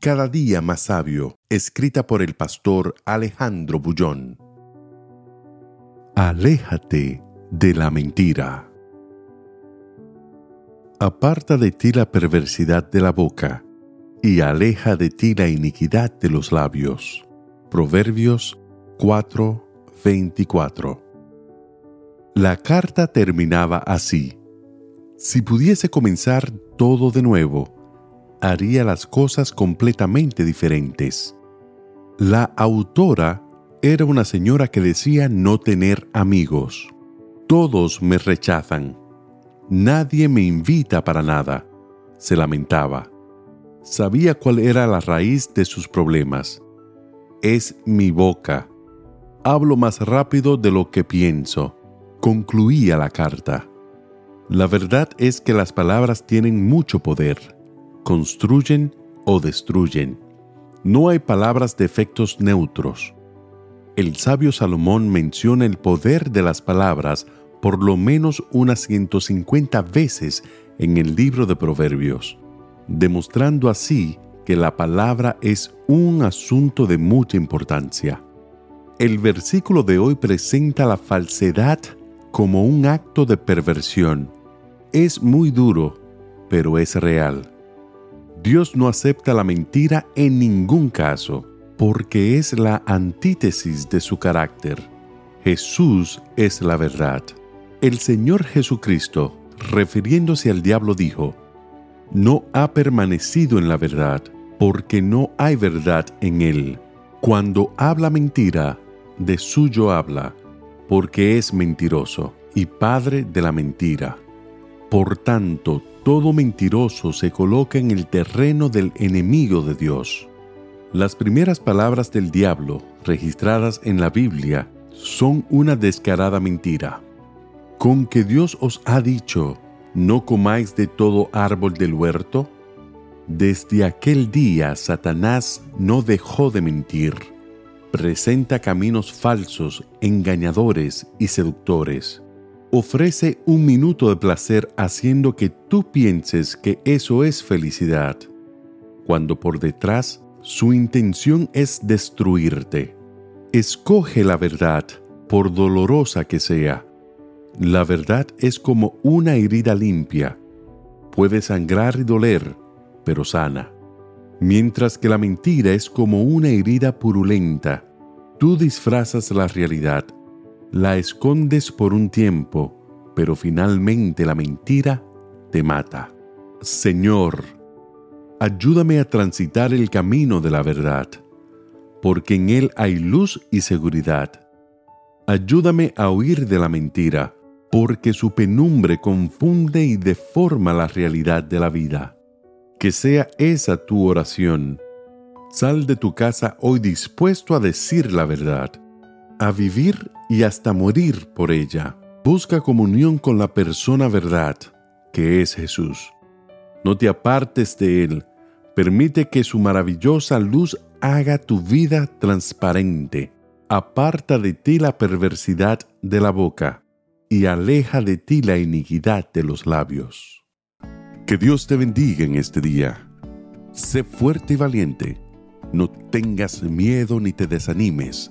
Cada día más sabio, escrita por el pastor Alejandro Bullón. Aléjate de la mentira. Aparta de ti la perversidad de la boca, y aleja de ti la iniquidad de los labios. Proverbios 4:24. La carta terminaba así. Si pudiese comenzar todo de nuevo, haría las cosas completamente diferentes. La autora era una señora que decía no tener amigos. Todos me rechazan. Nadie me invita para nada, se lamentaba. Sabía cuál era la raíz de sus problemas. Es mi boca. Hablo más rápido de lo que pienso, concluía la carta. La verdad es que las palabras tienen mucho poder construyen o destruyen. No hay palabras de efectos neutros. El sabio Salomón menciona el poder de las palabras por lo menos unas 150 veces en el libro de Proverbios, demostrando así que la palabra es un asunto de mucha importancia. El versículo de hoy presenta la falsedad como un acto de perversión. Es muy duro, pero es real. Dios no acepta la mentira en ningún caso, porque es la antítesis de su carácter. Jesús es la verdad. El Señor Jesucristo, refiriéndose al diablo, dijo, No ha permanecido en la verdad, porque no hay verdad en él. Cuando habla mentira, de suyo habla, porque es mentiroso y padre de la mentira. Por tanto, todo mentiroso se coloca en el terreno del enemigo de Dios. Las primeras palabras del diablo registradas en la Biblia son una descarada mentira. Con que Dios os ha dicho, no comáis de todo árbol del huerto, desde aquel día Satanás no dejó de mentir. Presenta caminos falsos, engañadores y seductores ofrece un minuto de placer haciendo que tú pienses que eso es felicidad, cuando por detrás su intención es destruirte. Escoge la verdad, por dolorosa que sea. La verdad es como una herida limpia. Puede sangrar y doler, pero sana. Mientras que la mentira es como una herida purulenta. Tú disfrazas la realidad la escondes por un tiempo, pero finalmente la mentira te mata. Señor, ayúdame a transitar el camino de la verdad, porque en él hay luz y seguridad. Ayúdame a huir de la mentira, porque su penumbre confunde y deforma la realidad de la vida. Que sea esa tu oración. Sal de tu casa hoy dispuesto a decir la verdad a vivir y hasta morir por ella. Busca comunión con la persona verdad, que es Jesús. No te apartes de Él. Permite que su maravillosa luz haga tu vida transparente. Aparta de ti la perversidad de la boca y aleja de ti la iniquidad de los labios. Que Dios te bendiga en este día. Sé fuerte y valiente. No tengas miedo ni te desanimes